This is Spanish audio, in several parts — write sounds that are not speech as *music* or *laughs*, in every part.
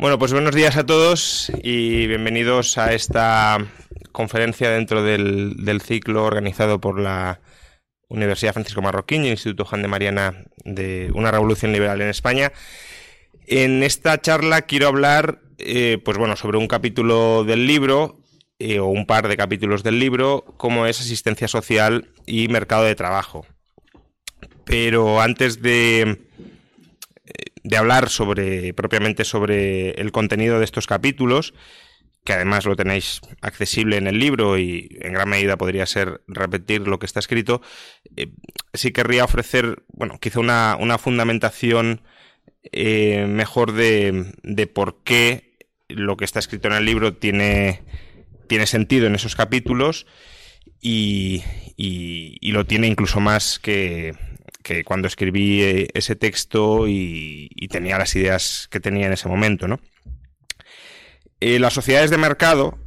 Bueno, pues buenos días a todos y bienvenidos a esta conferencia dentro del, ciclo organizado por la Universidad Francisco Marroquín y el Instituto Juan de Mariana de una revolución liberal en España. En esta charla quiero hablar, eh, pues bueno, sobre un capítulo del libro eh, o un par de capítulos del libro, como es asistencia social y mercado de trabajo. Pero antes de de hablar sobre propiamente sobre el contenido de estos capítulos, que además lo tenéis accesible en el libro y en gran medida podría ser repetir lo que está escrito, eh, sí querría ofrecer, bueno, quizá una, una fundamentación eh, mejor de, de, por qué lo que está escrito en el libro tiene, tiene sentido en esos capítulos y, y lo tiene incluso más que, que cuando escribí eh, ese texto y, tenía las ideas que tenía en ese momento, ¿no? Eh, las sociedades de mercado,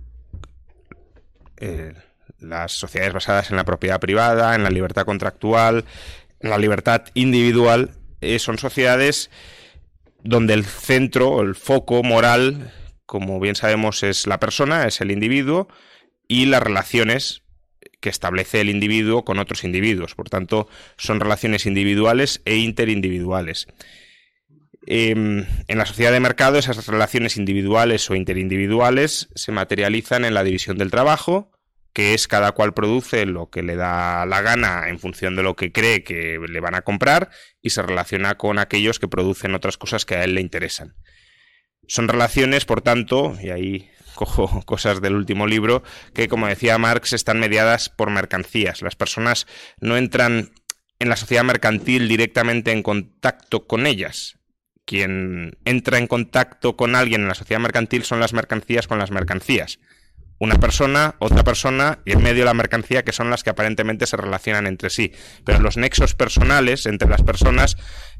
eh, las sociedades basadas en la propiedad privada, en la libertad contractual, en la libertad individual, son sociedades donde el centro el foco moral, como bien sabemos, es la persona, es el individuo, y las relaciones que establece el individuo con otros individuos. Por tanto, son relaciones individuales e interindividuales. Em, en la sociedad de mercado, esas relaciones individuales o interindividuales se materializan en la división del trabajo, que es cada cual produce lo que le da la gana en función de lo que cree que le van a comprar y se relaciona con aquellos que producen otras cosas que a él le interesan. Son relaciones, por tanto, y ahí cojo *laughs* cosas del último libro, que como decía Marx están mediadas por mercancías. Las personas no entran en la sociedad mercantil directamente en contacto con ellas. Quien entra en contacto con alguien en la sociedad mercantil son las mercancías con las mercancías una persona, otra persona y en medio la mercancía que son las que aparentemente se relacionan entre sí. Pero los nexos personales entre las personas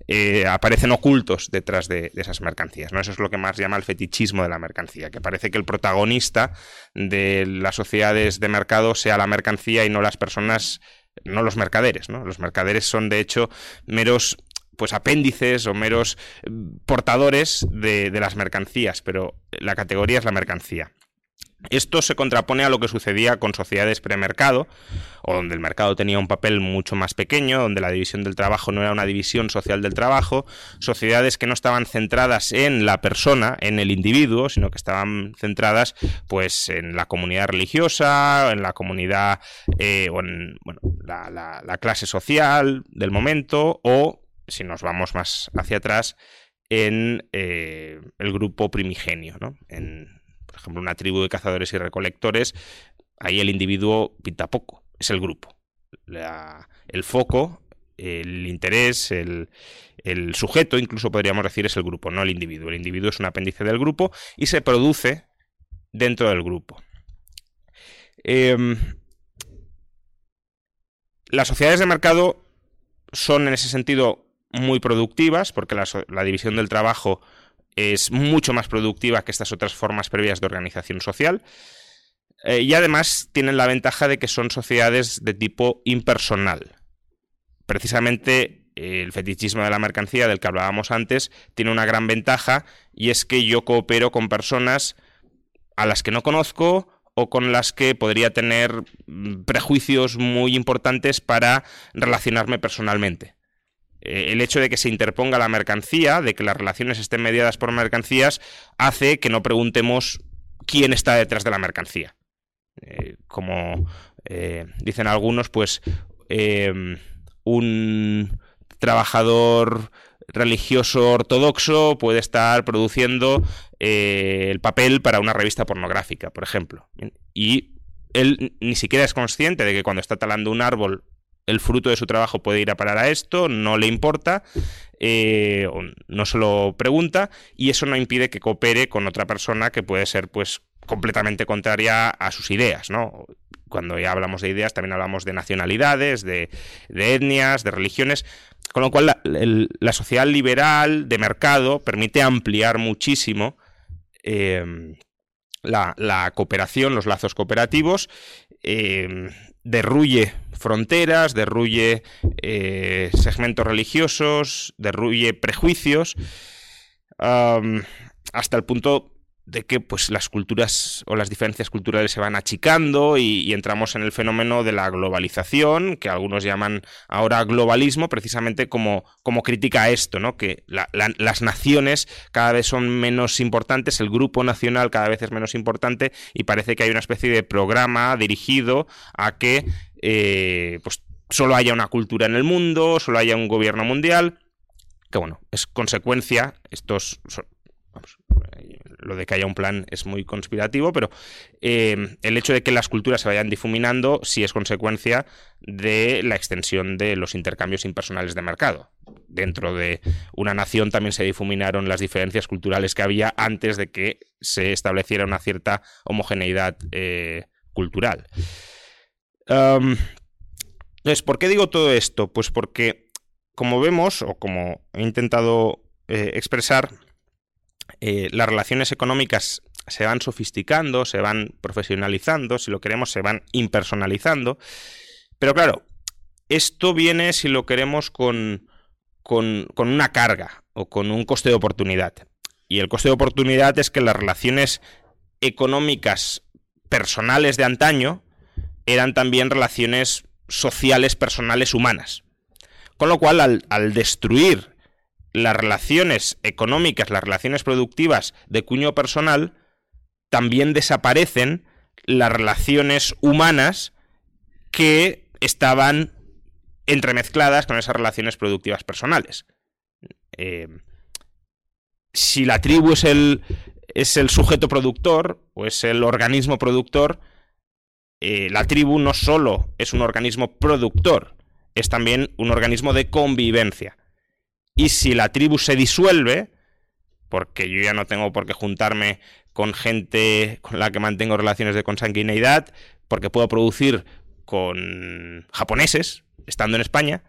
eh, aparecen ocultos detrás de, esas mercancías. ¿no? Eso es lo que más llama el fetichismo de la mercancía, que parece que el protagonista de las sociedades de mercado sea la mercancía y no las personas, no los mercaderes. Los mercaderes son de hecho meros pues apéndices o meros mm, portadores de las mercancías, pero la categoría es la mercancía. Esto se contrapone a lo que sucedía con sociedades premercado, o donde el mercado tenía un papel mucho más pequeño, donde la división del trabajo no era una división social del trabajo, sociedades que no estaban centradas en la persona, en el individuo, sino que estaban centradas pues en la comunidad religiosa, en la comunidad eh, o en la, clase social del momento, o si nos vamos más hacia atrás, en eh, el grupo primigenio, ¿no? En, ejemplo, una tribu de cazadores y recolectores, ahí el individuo pinta poco, es el grupo. el foco, el interés, el, sujeto, incluso podríamos decir, es el grupo, no el individuo. El individuo es un apéndice del grupo y se produce dentro del grupo. Em, las sociedades de mercado son en ese sentido muy productivas porque la división del trabajo es mucho más productiva que estas otras formas previas de organización social. Eh, y además tienen la ventaja de que son sociedades de tipo impersonal. Precisamente eh, el fetichismo de la mercancía del que hablábamos antes tiene una gran ventaja y es que yo coopero con personas a las que no conozco o con las que podría tener mm, prejuicios muy importantes para relacionarme personalmente. Eh, el hecho de que se interponga la mercancía, de que las relaciones estén mediadas por mercancías, hace que no preguntemos quién está detrás de la mercancía. Eh, como eh, dicen algunos, pues un trabajador religioso ortodoxo puede estar produciendo el papel para una revista pornográfica, por ejemplo. Y él ni siquiera es consciente de que cuando está talando un árbol el fruto de su trabajo puede ir a parar a esto, no le importa, eh, no se lo pregunta, y eso no impide que coopere con otra persona que puede ser, pues, completamente contraria a sus ideas, ¿no? Cuando ya hablamos de ideas, también hablamos de nacionalidades, de, etnias, de religiones, con lo cual la, sociedad liberal de mercado permite ampliar muchísimo eh, la, cooperación, los lazos cooperativos, eh, derruye fronteras, derruye eh, segmentos religiosos, derruye prejuicios, hasta el punto de que pues las culturas o las diferencias culturales se van achicando y, entramos en el fenómeno de la globalización, que algunos llaman ahora globalismo, precisamente como, como crítica a esto, ¿no? que las naciones cada vez son menos importantes, el grupo nacional cada vez es menos importante y parece que hay una especie de programa dirigido a que eh, pues, solo haya una cultura en el mundo, solo haya un gobierno mundial, que bueno, es consecuencia, estos lo de que haya un plan es muy conspirativo, pero eh, el hecho de que las culturas se vayan difuminando sí es consecuencia de la extensión de los intercambios impersonales de mercado. Dentro de una nación también se difuminaron las diferencias culturales que había antes de que se estableciera una cierta homogeneidad eh, cultural. entonces, ¿por qué digo todo esto? Pues porque, como vemos, o como he intentado eh, expresar, eh, las relaciones económicas se van sofisticando, se van profesionalizando, si lo queremos, se van impersonalizando. Pero claro, esto viene, si lo queremos, con, con, una carga o con un coste de oportunidad. Y el coste de oportunidad es que las relaciones económicas personales de antaño eran también relaciones sociales, personales, humanas. Con lo cual, al, al destruir las relaciones económicas, las relaciones productivas de cuño personal, también desaparecen las relaciones humanas que estaban entremezcladas con esas relaciones productivas personales. Eh, si la tribu es el, es el sujeto productor o es el organismo productor, eh, la tribu no solo es un organismo productor, es también un organismo de convivencia. Y si la tribu se disuelve, porque yo ya no tengo por qué juntarme con gente con la que mantengo relaciones de consanguineidad, porque puedo producir con japoneses, estando en España,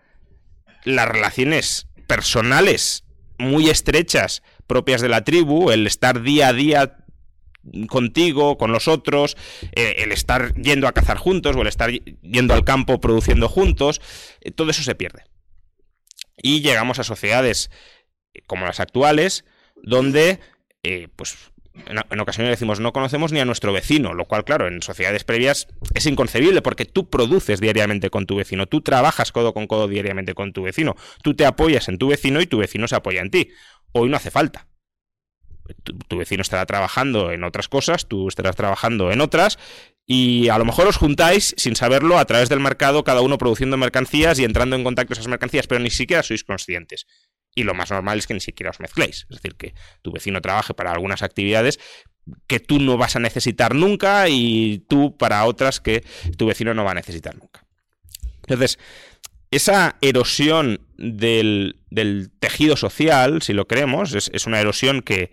las relaciones personales muy estrechas propias de la tribu, el estar día a día contigo, con los otros, eh, el estar yendo a cazar juntos o el estar yendo al campo produciendo juntos, eh, todo eso se pierde. Y llegamos a sociedades eh, como las actuales, donde, eh, pues, en, ocasiones decimos no conocemos ni a nuestro vecino, lo cual, claro, en sociedades previas es inconcebible porque tú produces diariamente con tu vecino, tú trabajas codo con codo diariamente con tu vecino, tú te apoyas en tu vecino y tu vecino se apoya en ti. Hoy no hace falta. Tu vecino estará trabajando en otras cosas, tú estarás trabajando en otras y a lo mejor os juntáis sin saberlo a través del mercado, cada uno produciendo mercancías y entrando en contacto con esas mercancías, pero ni siquiera sois conscientes. Y lo más normal es que ni siquiera os mezcléis. Es decir, que tu vecino trabaje para algunas actividades que tú no vas a necesitar nunca y tú para otras que tu vecino no va a necesitar nunca. Entonces, esa erosión del, tejido social, si lo queremos, es, una erosión que,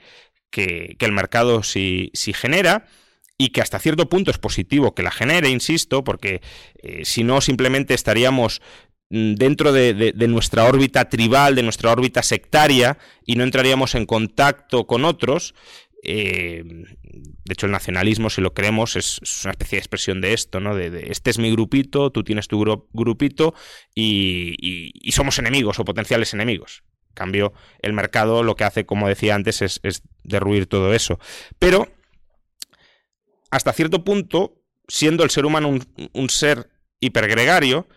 el mercado sí genera y que hasta cierto punto es positivo que la genere, insisto, porque eh, si no simplemente estaríamos mm, dentro de, nuestra órbita tribal, de nuestra órbita sectaria, y no entraríamos en contacto con otros. Eh, de hecho, el nacionalismo, si lo creemos, es, una especie de expresión de esto, ¿no? De, este es mi grupito, tú tienes tu grupito y, somos enemigos o potenciales enemigos. Cambio, el mercado lo que hace, como decía antes, es, es derruir todo eso. Pero hasta cierto punto, siendo el ser humano un, ser hipergregario,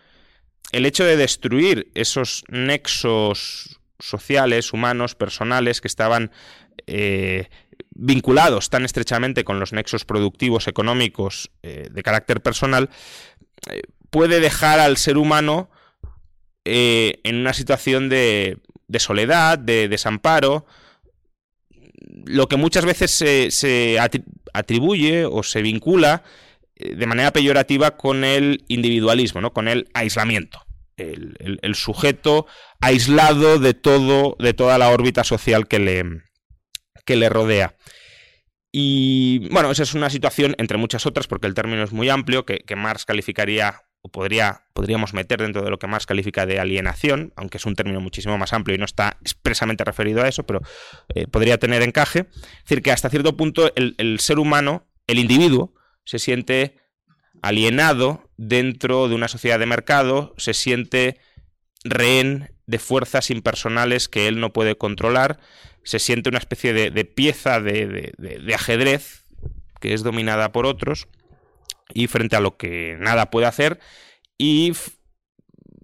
el hecho de destruir esos nexos sociales, humanos, personales que estaban eh, vinculados tan estrechamente con los nexos productivos, económicos, eh, de carácter personal, eh, puede dejar al ser humano en una situación de, soledad, de desamparo, lo que muchas veces se, atribuye o se vincula eh, de manera peyorativa con el individualismo, ¿no? con el aislamiento. el, sujeto aislado de todo, de toda la órbita social que le, que le rodea. Y bueno, esa es una situación, entre muchas otras, porque el término es muy amplio, que, Marx calificaría, o podría, podríamos meter dentro de lo que Marx califica de alienación, aunque es un término muchísimo más amplio y no está expresamente referido a eso, pero eh, podría tener encaje. Es decir, que hasta cierto punto el, el ser humano, el individuo, se siente alienado dentro de una sociedad de mercado, se siente rehén de fuerzas impersonales que él no puede controlar, se siente una especie de, pieza de, ajedrez que es dominada por otros y frente a lo que nada puede hacer y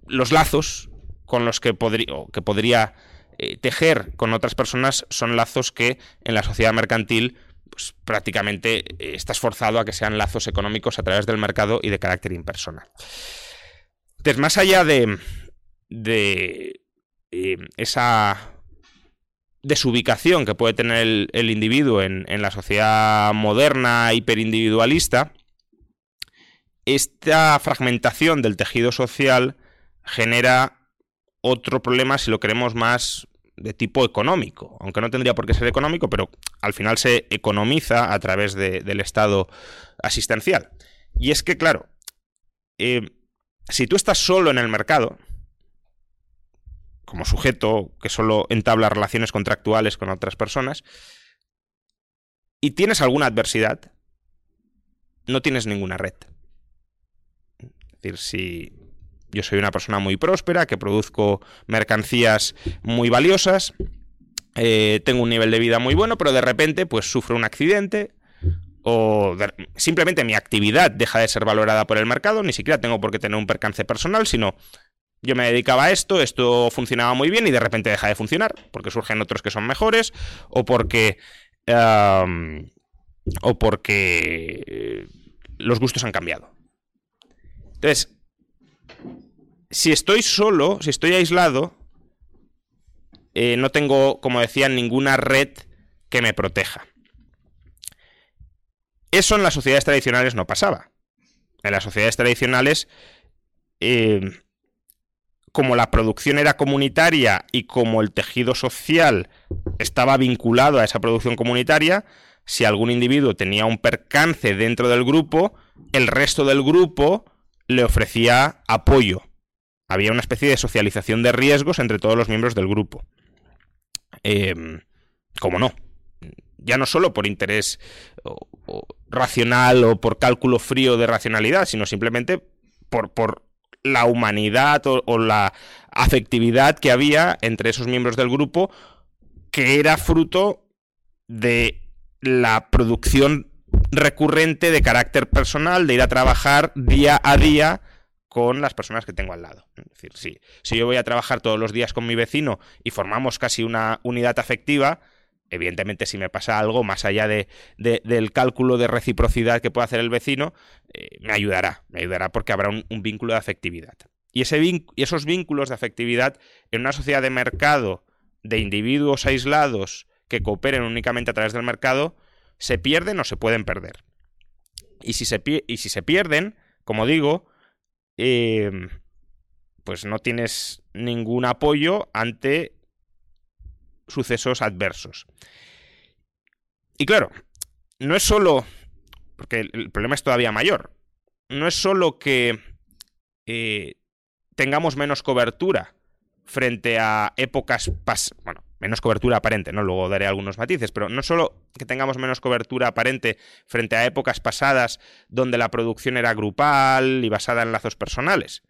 los lazos con los que, podría, eh, tejer con otras personas son lazos que en la sociedad mercantil pues, prácticamente eh, estás forzado a que sean lazos económicos a través del mercado y de carácter impersonal. Entonces, más allá de, de eh, esa desubicación que puede tener el, individuo en, la sociedad moderna, hiperindividualista, esta fragmentación del tejido social genera otro problema, si lo queremos más de tipo económico, aunque no tendría por qué ser económico, pero al final se economiza a través del Estado asistencial. Y es que, claro, eh, si tú estás solo en el mercado, como sujeto que solo entabla relaciones contractuales con otras personas, y tienes alguna adversidad, no tienes ninguna red. Decir, si yo soy una persona muy próspera, que produzco mercancías muy valiosas, eh, tengo un nivel de vida muy bueno, pero de repente pues sufro un accidente o simplemente mi actividad deja de ser valorada por el mercado, ni siquiera tengo por qué tener un percance personal, sino yo me dedicaba a esto, esto funcionaba muy bien y de repente deja de funcionar, porque surgen otros que son mejores, o porque. o porque eh, los gustos han cambiado. Entonces, si estoy solo, si estoy aislado, eh, no tengo, como decía, ninguna red que me proteja. Eso en las sociedades tradicionales no pasaba. En las sociedades tradicionales eh, como la producción era comunitaria y como el tejido social estaba vinculado a esa producción comunitaria, si algún individuo tenía un percance dentro del grupo, el resto del grupo le ofrecía apoyo. Había una especie de socialización de riesgos entre todos los miembros del grupo. Eh, ¿Cómo no? Ya no solo por interés racional o por cálculo frío de racionalidad, sino simplemente por, por la humanidad o, la afectividad que había entre esos miembros del grupo, que era fruto de la producción recurrente de carácter personal, de ir a trabajar día a día con las personas que tengo al lado. Es decir, si, si yo voy a trabajar todos los días con mi vecino y formamos casi una unidad afectiva, evidentemente si me pasa algo más allá de, del cálculo de reciprocidad que puede hacer el vecino, eh, me ayudará, me ayudará porque habrá un, vínculo de afectividad. Y, ese y esos vínculos de afectividad en una sociedad de mercado de individuos aislados que cooperen únicamente a través del mercado, se pierden o se pueden perder. Y si se, y si se pierden, como digo, em, pues no tienes ningún apoyo ante sucesos adversos. Y claro, no es solo, porque el, problema es todavía mayor, no es solo que eh, tengamos menos cobertura frente a épocas pas bueno, menos cobertura aparente, ¿no? Luego daré algunos matices, pero no solo que tengamos menos cobertura aparente frente a épocas pasadas donde la producción era grupal y basada en lazos personales,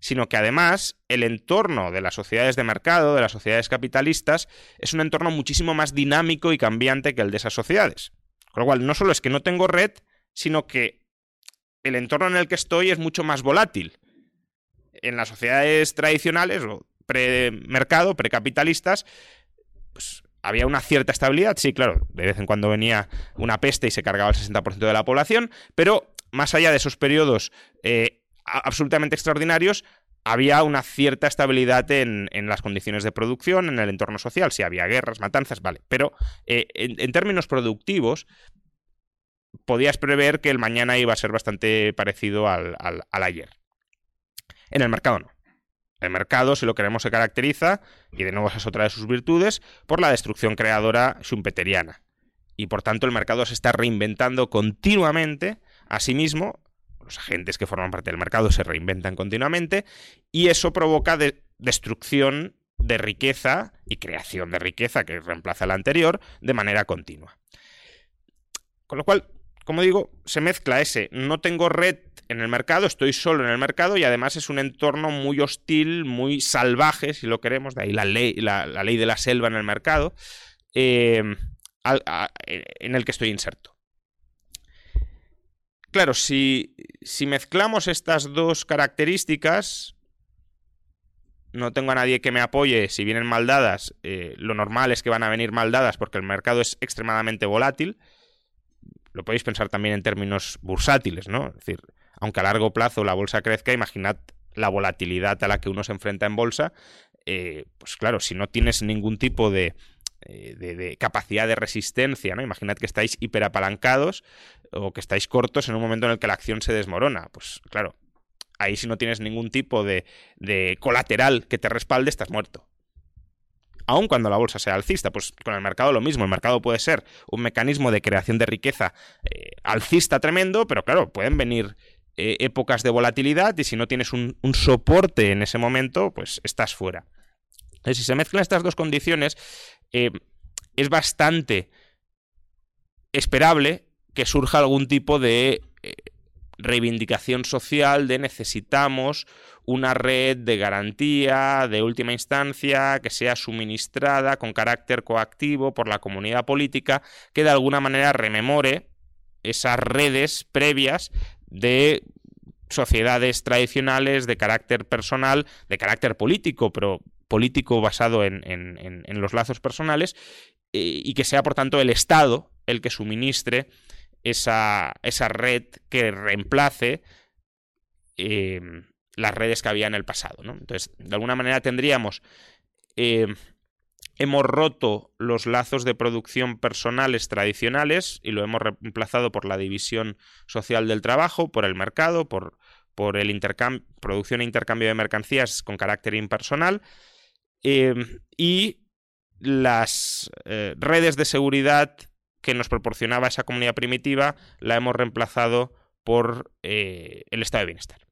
sino que además el entorno de las sociedades de mercado, de las sociedades capitalistas, es un entorno muchísimo más dinámico y cambiante que el de esas sociedades. Con lo cual, no solo es que no tengo red, sino que el entorno en el que estoy es mucho más volátil. En las sociedades tradicionales o pre-mercado, precapitalistas, pues había una cierta estabilidad, sí, claro, de vez en cuando venía una peste y se cargaba el 60% de la población, pero más allá de esos periodos eh, absolutamente extraordinarios, había una cierta estabilidad en, las condiciones de producción, en el entorno social, si había guerras, matanzas, vale, pero eh, en, términos productivos podías prever que el mañana iba a ser bastante parecido al, ayer. En el mercado no. El mercado, si lo queremos, se caracteriza, y de nuevo esa es otra de sus virtudes, por la destrucción creadora schumpeteriana. Y por tanto el mercado se está reinventando continuamente a sí mismo, los agentes que forman parte del mercado se reinventan continuamente, y eso provoca destrucción de riqueza y creación de riqueza que reemplaza la anterior de manera continua. Con lo cual, como digo, se mezcla ese no tengo red en el mercado, estoy solo en el mercado y además es un entorno muy hostil, muy salvaje, si lo queremos, de ahí la ley, la, ley de la selva en el mercado, eh, en el que estoy inserto. Claro, si, si mezclamos estas dos características, no tengo a nadie que me apoye si vienen mal dadas, eh, lo normal es que van a venir mal dadas porque el mercado es extremadamente volátil. Lo podéis pensar también en términos bursátiles, ¿no? Es decir, aunque a largo plazo la bolsa crezca, imaginad la volatilidad a la que uno se enfrenta en bolsa. Eh, pues claro, si no tienes ningún tipo de, eh, de, capacidad de resistencia, ¿no? Imaginad que estáis hiperapalancados o que estáis cortos en un momento en el que la acción se desmorona. Pues claro, ahí si no tienes ningún tipo de, de colateral que te respalde, estás muerto aun cuando la bolsa sea alcista. Pues con el mercado lo mismo, el mercado puede ser un mecanismo de creación de riqueza eh, alcista tremendo, pero claro, pueden venir eh, épocas de volatilidad y si no tienes un, soporte en ese momento, pues estás fuera. si se mezclan estas dos condiciones, eh, es bastante esperable que surja algún tipo de reivindicación social de necesitamos una red de garantía de última instancia que sea suministrada con carácter coactivo por la comunidad política que de alguna manera rememore esas redes previas de sociedades tradicionales de carácter personal, de carácter político, pero político basado en, los lazos personales, eh, y que sea, por tanto, el Estado el que suministre esa, esa red que reemplace em, las redes que había en el pasado. Entonces, de alguna manera tendríamos... Em, hemos roto los lazos de producción personales tradicionales y lo hemos reemplazado por la división social del trabajo, por el mercado, por, por el intercambio, producción e intercambio de mercancías con carácter impersonal em, y las eh, redes de seguridad que nos proporcionaba esa comunidad primitiva la hemos reemplazado por eh, el estado de bienestar.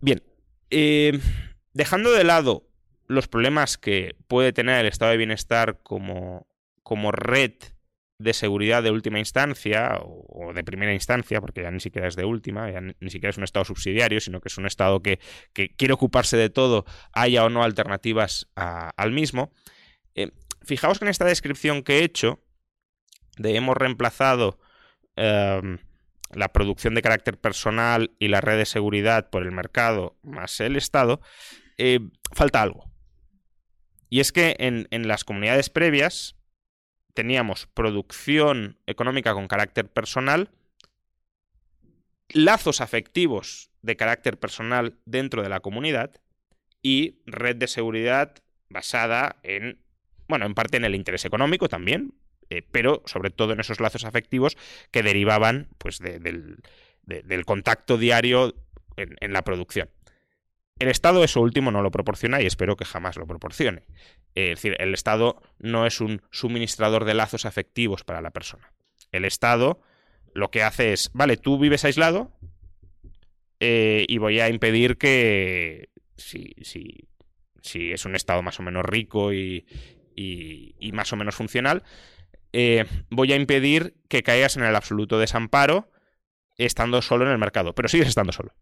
Bien, em, dejando de lado los problemas que puede tener el estado de bienestar como, como red de seguridad de última instancia o, de primera instancia, porque ya ni siquiera es de última, ya ni, siquiera es un estado subsidiario, sino que es un estado que, quiere ocuparse de todo, haya o no alternativas al mismo. Eh, fijaos que en esta descripción que he hecho, de hemos reemplazado em, la producción de carácter personal y la red de seguridad por el mercado más el Estado, eh, falta algo. Y es que en, las comunidades previas teníamos producción económica con carácter personal, lazos afectivos de carácter personal dentro de la comunidad y red de seguridad basada en, bueno, en parte en el interés económico también, eh, pero sobre todo en esos lazos afectivos que derivaban pues, del, contacto diario en la producción. El Estado eso último no lo proporciona y espero que jamás lo proporcione. Es decir, el Estado no es un suministrador de lazos afectivos para la persona. El Estado lo que hace es, vale, tú vives aislado eh, y voy a impedir que, si, si, si, es un Estado más o menos rico y, y, más o menos funcional, eh, voy a impedir que caigas en el absoluto desamparo estando solo en el mercado, pero sigues estando solo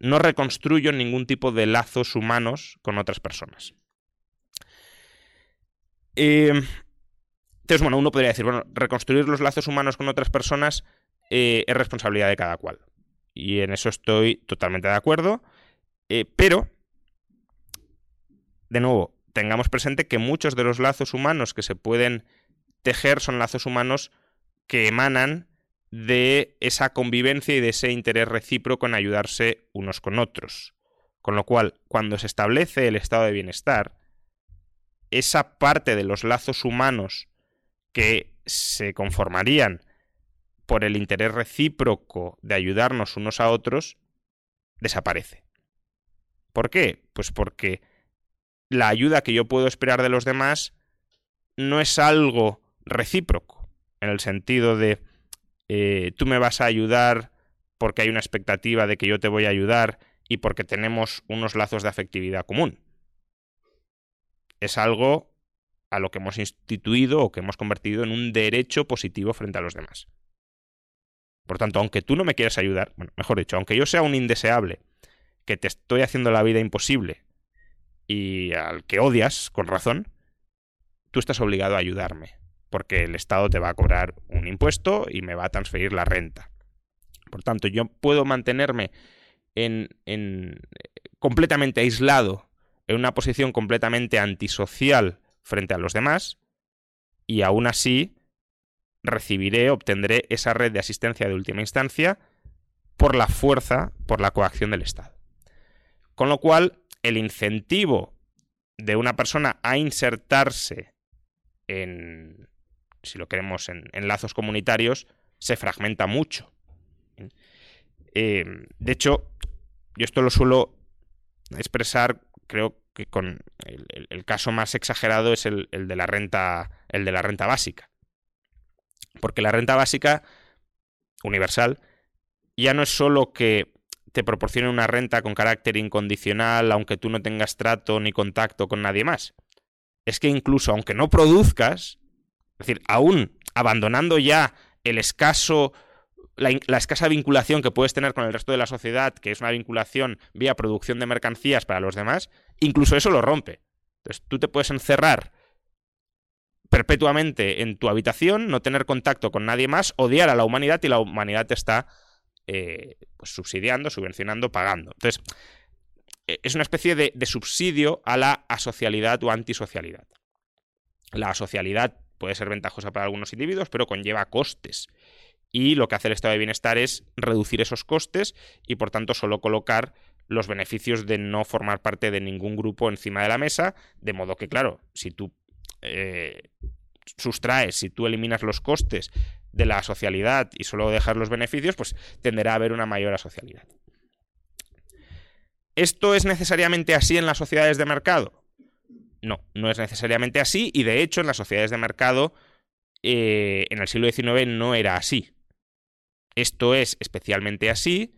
no reconstruyo ningún tipo de lazos humanos con otras personas. Eh, entonces, bueno, uno podría decir, bueno, reconstruir los lazos humanos con otras personas eh, es responsabilidad de cada cual. Y en eso estoy totalmente de acuerdo. Pero, de nuevo, tengamos presente que muchos de los lazos humanos que se pueden tejer son lazos humanos que emanan de esa convivencia y de ese interés recíproco en ayudarse unos con otros. Con lo cual, cuando se establece el estado de bienestar, esa parte de los lazos humanos que se conformarían por el interés recíproco de ayudarnos unos a otros, desaparece. ¿Por qué? Pues porque la ayuda que yo puedo esperar de los demás no es algo recíproco, en el sentido de eh, tú me vas a ayudar porque hay una expectativa de que yo te voy a ayudar y porque tenemos unos lazos de afectividad común. Es algo a lo que hemos instituido o que hemos convertido en un derecho positivo frente a los demás. Por tanto, aunque tú no me quieras ayudar, bueno, mejor dicho, aunque yo sea un indeseable, que te estoy haciendo la vida imposible y al que odias, con razón, tú estás obligado a ayudarme, porque el Estado te va a cobrar un impuesto y me va a transferir la renta. Por tanto, yo puedo mantenerme en, en completamente aislado, en una posición completamente antisocial frente a los demás, y aún así recibiré, obtendré esa red de asistencia de última instancia por la fuerza, por la coacción del Estado. Con lo cual, el incentivo de una persona a insertarse en, si lo queremos, en, lazos comunitarios, se fragmenta mucho. Eh, de hecho, yo esto lo suelo expresar, creo que con el, caso más exagerado es el, el, de la renta, el de la renta básica. Porque la renta básica universal ya no es solo que te proporcione una renta con carácter incondicional, aunque tú no tengas trato ni contacto con nadie más. Es que incluso aunque no produzcas, es decir, aún abandonando ya el escaso la, escasa vinculación que puedes tener con el resto de la sociedad, que es una vinculación vía producción de mercancías para los demás, incluso eso lo rompe. Entonces tú te puedes encerrar perpetuamente en tu habitación, no tener contacto con nadie más, odiar a la humanidad y la humanidad te está eh, pues subsidiando, subvencionando, pagando. Entonces, e, es una especie de, de subsidio a la asocialidad o antisocialidad. La asocialidad puede ser ventajosa para algunos individuos, pero conlleva costes. Y lo que hace el estado de bienestar es reducir esos costes y por tanto solo colocar los beneficios de no formar parte de ningún grupo encima de la mesa, de modo que, claro, si tú eh, sustraes, si tú eliminas los costes de la socialidad y solo dejas los beneficios, pues tenderá a haber una mayor asocialidad. ¿Esto es necesariamente así en las sociedades de mercado? No, no es necesariamente así y de hecho en las sociedades de mercado eh, en el siglo XIX no era así. Esto es especialmente así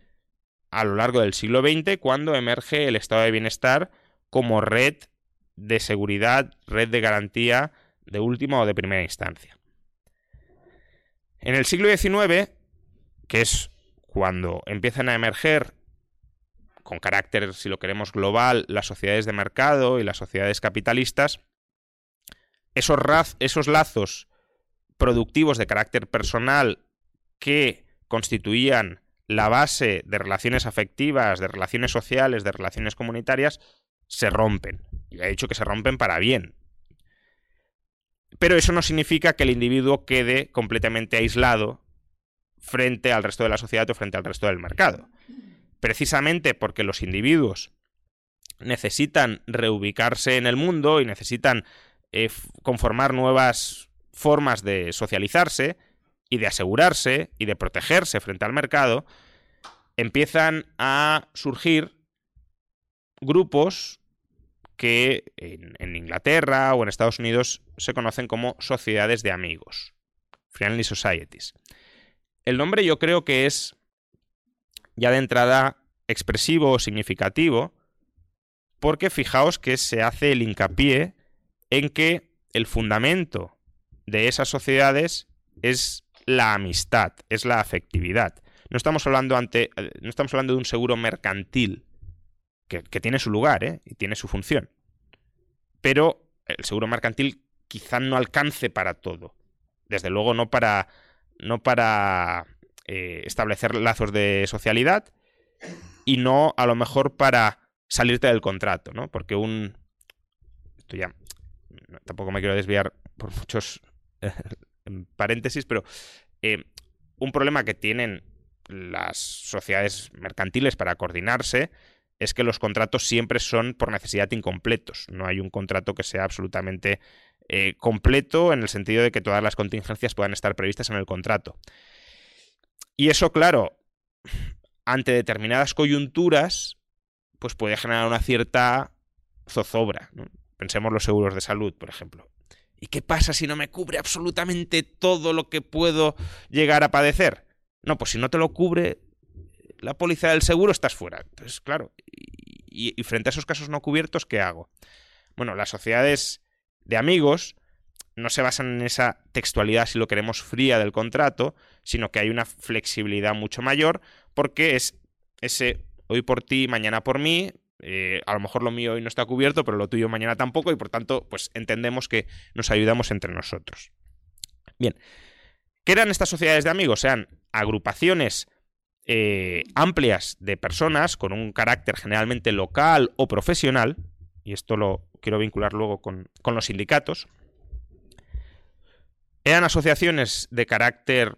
a lo largo del siglo XX cuando emerge el estado de bienestar como red de seguridad, red de garantía de última o de primera instancia. En el siglo XIX, que es cuando empiezan a emerger con carácter, si lo queremos, global, las sociedades de mercado y las sociedades capitalistas, esos, esos lazos productivos de carácter personal que constituían la base de relaciones afectivas, de relaciones sociales, de relaciones comunitarias, se rompen. Y ha dicho que se rompen para bien. Pero eso no significa que el individuo quede completamente aislado frente al resto de la sociedad o frente al resto del mercado. Precisamente porque los individuos necesitan reubicarse en el mundo y necesitan eh, conformar nuevas formas de socializarse y de asegurarse y de protegerse frente al mercado, empiezan a surgir grupos que en, Inglaterra o en Estados Unidos se conocen como sociedades de amigos, Friendly Societies. El nombre yo creo que es ya de entrada expresivo o significativo, porque fijaos que se hace el hincapié en que el fundamento de esas sociedades es la amistad, es la afectividad. No estamos hablando, ante, no estamos hablando de un seguro mercantil, que, tiene su lugar ¿eh? y tiene su función. Pero el seguro mercantil quizá no alcance para todo. Desde luego no para, no para eh, establecer lazos de socialidad y no a lo mejor para salirte del contrato, ¿no? Porque un... Esto ya... Tampoco me quiero desviar por muchos paréntesis, pero eh, un problema que tienen las sociedades mercantiles para coordinarse es que los contratos siempre son por necesidad incompletos. No hay un contrato que sea absolutamente eh, completo en el sentido de que todas las contingencias puedan estar previstas en el contrato. Y eso, claro, ante determinadas coyunturas, pues puede generar una cierta zozobra. Pensemos los seguros de salud, por ejemplo. ¿Y qué pasa si no me cubre absolutamente todo lo que puedo llegar a padecer? No, pues si no te lo cubre la póliza del seguro, estás fuera. Entonces, claro, y, y frente a esos casos no cubiertos, ¿qué hago? Bueno, las sociedades de amigos no se basan en esa textualidad, si lo queremos, fría del contrato, sino que hay una flexibilidad mucho mayor, porque es ese hoy por ti, mañana por mí, eh, a lo mejor lo mío hoy no está cubierto, pero lo tuyo mañana tampoco, y por tanto, pues entendemos que nos ayudamos entre nosotros. Bien, ¿qué eran estas sociedades de amigos? Sean agrupaciones eh, amplias de personas con un carácter generalmente local o profesional, y esto lo quiero vincular luego con, con los sindicatos, eran asociaciones de carácter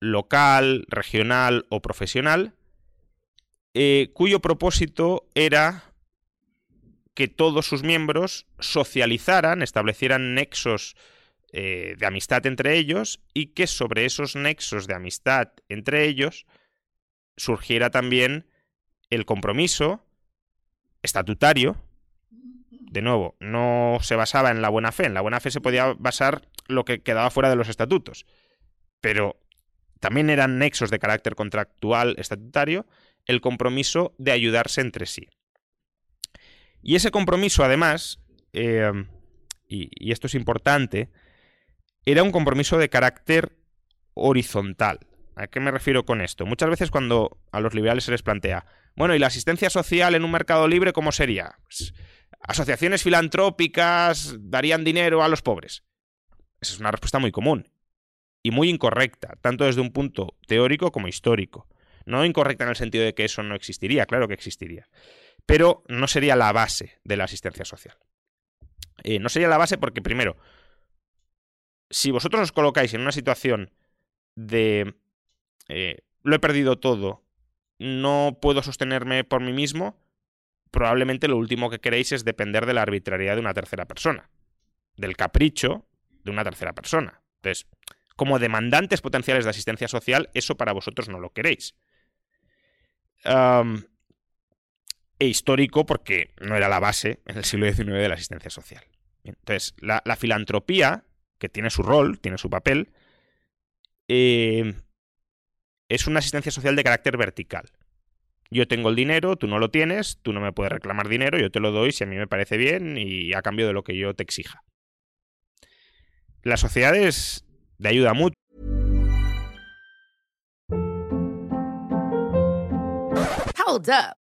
local, regional o profesional, eh, cuyo propósito era que todos sus miembros socializaran, establecieran nexos eh, de amistad entre ellos y que sobre esos nexos de amistad entre ellos surgiera también el compromiso estatutario. De nuevo, no se basaba en la buena fe. En la buena fe se podía basar lo que quedaba fuera de los estatutos. Pero también eran nexos de carácter contractual estatutario el compromiso de ayudarse entre sí. Y ese compromiso, además, eh, y, esto es importante, era un compromiso de carácter horizontal. ¿A qué me refiero con esto? Muchas veces cuando a los liberales se les plantea, bueno, ¿y la asistencia social en un mercado libre cómo sería? Pues, asociaciones filantrópicas darían dinero a los pobres. Esa es una respuesta muy común y muy incorrecta, tanto desde un punto teórico como histórico. No incorrecta en el sentido de que eso no existiría, claro que existiría. Pero no sería la base de la asistencia social. Eh, no sería la base porque, primero, si vosotros os colocáis en una situación de eh, lo he perdido todo, no puedo sostenerme por mí mismo, probablemente lo último que queréis es depender de la arbitrariedad de una tercera persona, del capricho de una tercera persona. Entonces, como demandantes potenciales de asistencia social, eso para vosotros no lo queréis e histórico porque no era la base en el siglo XIX de la asistencia social. Entonces, la, filantropía, que tiene su rol, tiene su papel, eh, es una asistencia social de carácter vertical. Yo tengo el dinero, tú no lo tienes, tú no me puedes reclamar dinero, yo te lo doy si a mí me parece bien y a cambio de lo que yo te exija. Las sociedades de ayuda mutua Hold up.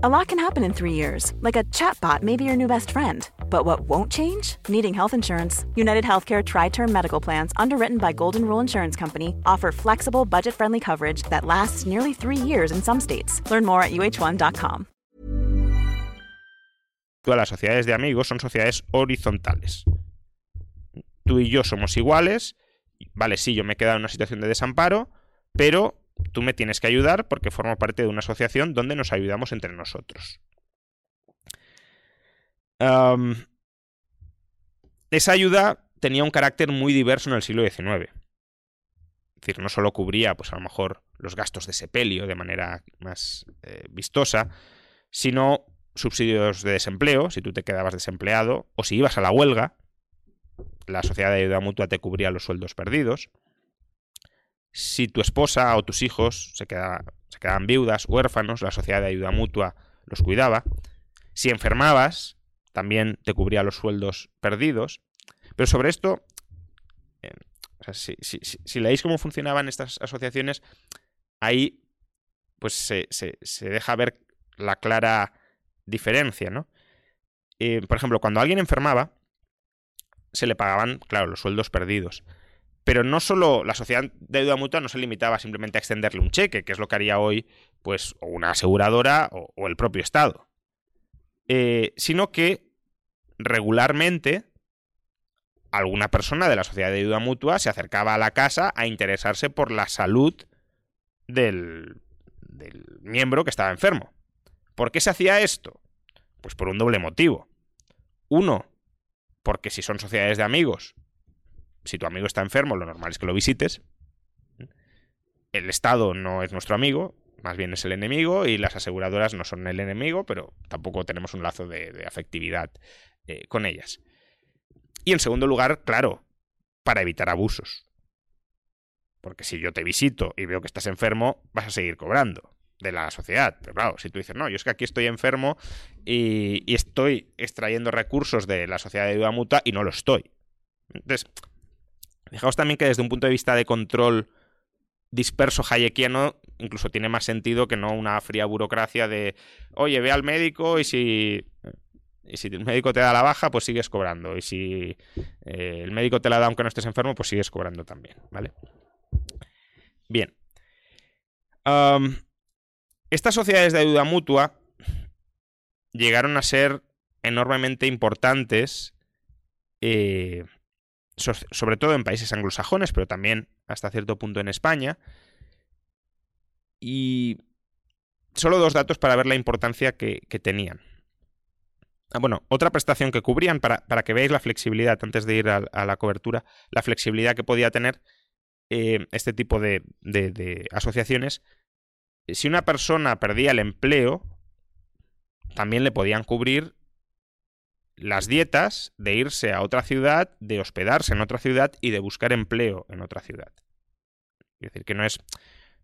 A lot can happen in three years. Like a chatbot may be your new best friend. But what won't change? Needing health insurance. United Healthcare Tri-Term Medical Plans, underwritten by Golden Rule Insurance Company, offer flexible, budget-friendly coverage that lasts nearly three years in some states. Learn more at uh1.com. Todas las sociedades de amigos son sociedades horizontales. Tú y yo somos iguales. Vale, sí, yo me he quedado en una situación de desamparo, pero tú me tienes que ayudar porque formo parte de una asociación donde nos ayudamos entre nosotros. esa ayuda tenía un carácter muy diverso en el siglo XIX. Es decir, no solo cubría, pues a lo mejor, los gastos de sepelio de manera más eh, vistosa, sino subsidios de desempleo, si tú te quedabas desempleado, o si ibas a la huelga, la sociedad de ayuda mutua te cubría los sueldos perdidos si tu esposa o tus hijos se, quedaban, viudas, huérfanos, la sociedad de ayuda mutua los cuidaba. Si enfermabas, también te cubría los sueldos perdidos. Pero sobre esto, eh, si, leéis cómo funcionaban estas asociaciones, ahí pues se, deja ver la clara diferencia, ¿no? Eh, por ejemplo, cuando alguien enfermaba, se le pagaban, claro, los sueldos perdidos. Pero no solo la sociedad de deuda mutua no se limitaba simplemente a extenderle un cheque, que es lo que haría hoy, pues, una aseguradora o, el propio Estado. Eh, sino que regularmente alguna persona de la sociedad de deuda mutua se acercaba a la casa a interesarse por la salud del, del miembro que estaba enfermo. ¿Por qué se hacía esto? Pues por un doble motivo. Uno, porque si son sociedades de amigos, si tu amigo está enfermo, lo normal es que lo visites. El Estado no es nuestro amigo, más bien es el enemigo, y las aseguradoras no son el enemigo, pero tampoco tenemos un lazo de, afectividad eh, con ellas. Y en segundo lugar, claro, para evitar abusos. Porque si yo te visito y veo que estás enfermo, vas a seguir cobrando de la sociedad. Pero claro, si tú dices, no, yo es que aquí estoy enfermo y, y estoy extrayendo recursos de la sociedad de deuda mutua y no lo estoy. Entonces, Fijaos también que desde un punto de vista de control disperso hayekiano, incluso tiene más sentido que no una fría burocracia de, oye, ve al médico y si, y si el médico te da la baja, pues sigues cobrando. Y si eh, el médico te la da aunque no estés enfermo, pues sigues cobrando también, ¿vale? Bien. estas sociedades de ayuda mutua llegaron a ser enormemente importantes eh, sobre todo en países anglosajones, pero también hasta cierto punto en España. Y solo dos datos para ver la importancia que, tenían. Ah, bueno, otra prestación que cubrían, para, que veáis la flexibilidad, antes de ir a, la cobertura, la flexibilidad que podía tener eh, este tipo de asociaciones. Si una persona perdía el empleo, también le podían cubrir las dietas de irse a otra ciudad, de hospedarse en otra ciudad y de buscar empleo en otra ciudad. Es decir, que no es.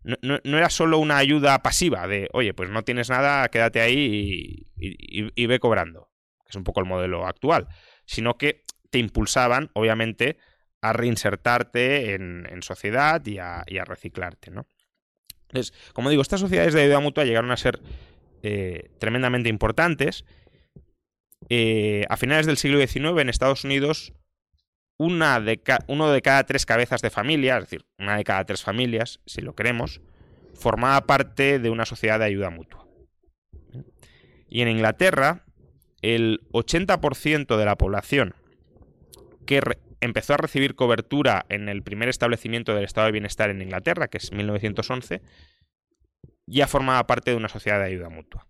No, era solo una ayuda pasiva de, oye, pues no tienes nada, quédate ahí y, ve cobrando, que es un poco el modelo actual, sino que te impulsaban, obviamente, a reinsertarte en, sociedad y a, reciclarte, ¿no? Entonces, como digo, estas sociedades de ayuda mutua llegaron a ser eh, tremendamente importantes eh, a finales del siglo XIX en Estados Unidos, una de uno de cada tres cabezas de familia, es decir, una de cada tres familias, si lo queremos, formaba parte de una sociedad de ayuda mutua. Y en Inglaterra, el 80% de la población que empezó a recibir cobertura en el primer establecimiento del estado de bienestar en Inglaterra, que es 1911, ya formaba parte de una sociedad de ayuda mutua.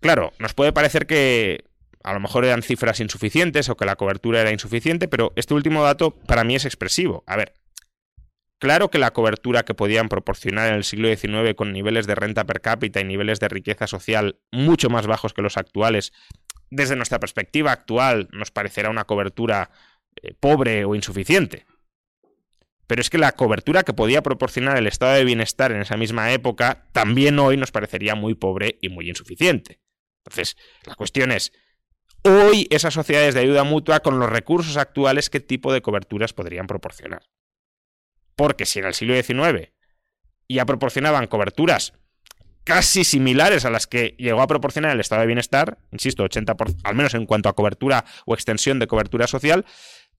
Claro, nos puede parecer que a lo mejor eran cifras insuficientes o que la cobertura era insuficiente, pero este último dato para mí es expresivo. A ver, claro que la cobertura que podían proporcionar en el siglo XIX con niveles de renta per cápita y niveles de riqueza social mucho más bajos que los actuales, desde nuestra perspectiva actual nos parecerá una cobertura eh, pobre o insuficiente. Pero es que la cobertura que podía proporcionar el estado de bienestar en esa misma época también hoy nos parecería muy pobre y muy insuficiente. Entonces, la cuestión es, hoy esas sociedades de ayuda mutua con los recursos actuales, ¿qué tipo de coberturas podrían proporcionar? Porque si en el siglo XIX ya proporcionaban coberturas casi similares a las que llegó a proporcionar el estado de bienestar, insisto, 80%, al menos en cuanto a cobertura o extensión de cobertura social,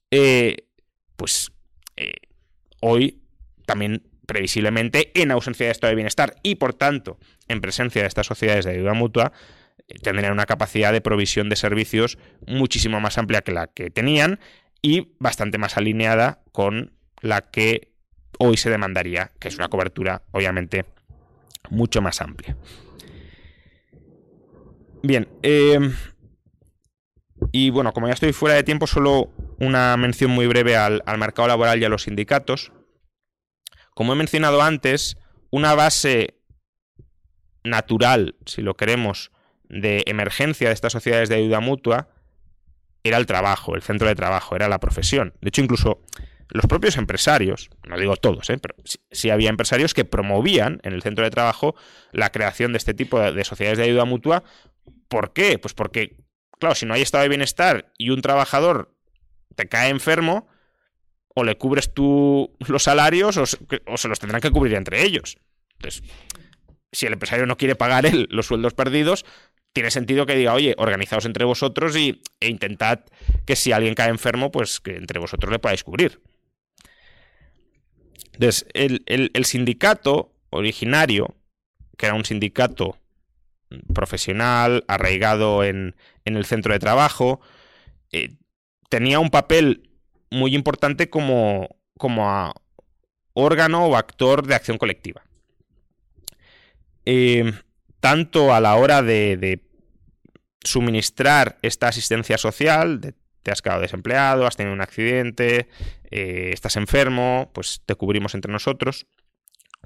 eh, pues eh, hoy también previsiblemente en ausencia de estado de bienestar y por tanto en presencia de estas sociedades de ayuda mutua, tendrían una capacidad de provisión de servicios muchísimo más amplia que la que tenían y bastante más alineada con la que hoy se demandaría, que es una cobertura obviamente mucho más amplia. Bien, em, y bueno, como ya estoy fuera de tiempo, solo una mención muy breve al, al mercado laboral y a los sindicatos. Como he mencionado antes, una base natural, si lo queremos, de emergencia de estas sociedades de ayuda mutua era el trabajo, el centro de trabajo, era la profesión. De hecho, incluso los propios empresarios, no digo todos, ¿eh? pero sí, había empresarios que promovían en el centro de trabajo la creación de este tipo de, sociedades de ayuda mutua. ¿Por qué? Pues porque, claro, si no hay estado de bienestar y un trabajador te cae enfermo, o le cubres tú los salarios o se, los tendrán que cubrir entre ellos. Entonces, si el empresario no quiere pagar él los sueldos perdidos, tiene sentido que diga, oye, organizaos entre vosotros y, e intentad que si alguien cae enfermo, pues que entre vosotros le podáis cubrir. Entonces, el, sindicato originario, que era un sindicato profesional, arraigado en, el centro de trabajo, eh, tenía un papel muy importante como, como órgano o actor de acción colectiva. Eh, tanto a la hora de, suministrar esta asistencia social, te has quedado desempleado, has tenido un accidente, eh, estás enfermo, pues te cubrimos entre nosotros,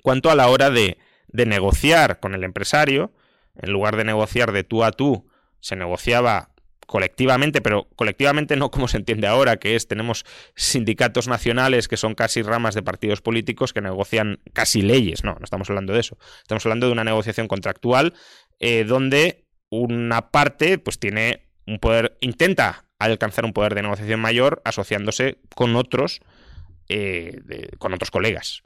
cuanto a la hora de, de negociar con el empresario, en lugar de negociar de tú a tú, se negociaba colectivamente, pero colectivamente no como se entiende ahora, que es tenemos sindicatos nacionales que son casi ramas de partidos políticos que negocian casi leyes. No, no estamos hablando de eso. Estamos hablando de una negociación contractual eh, donde una parte pues tiene un poder, intenta alcanzar un poder de negociación mayor asociándose con otros, eh, con otros colegas.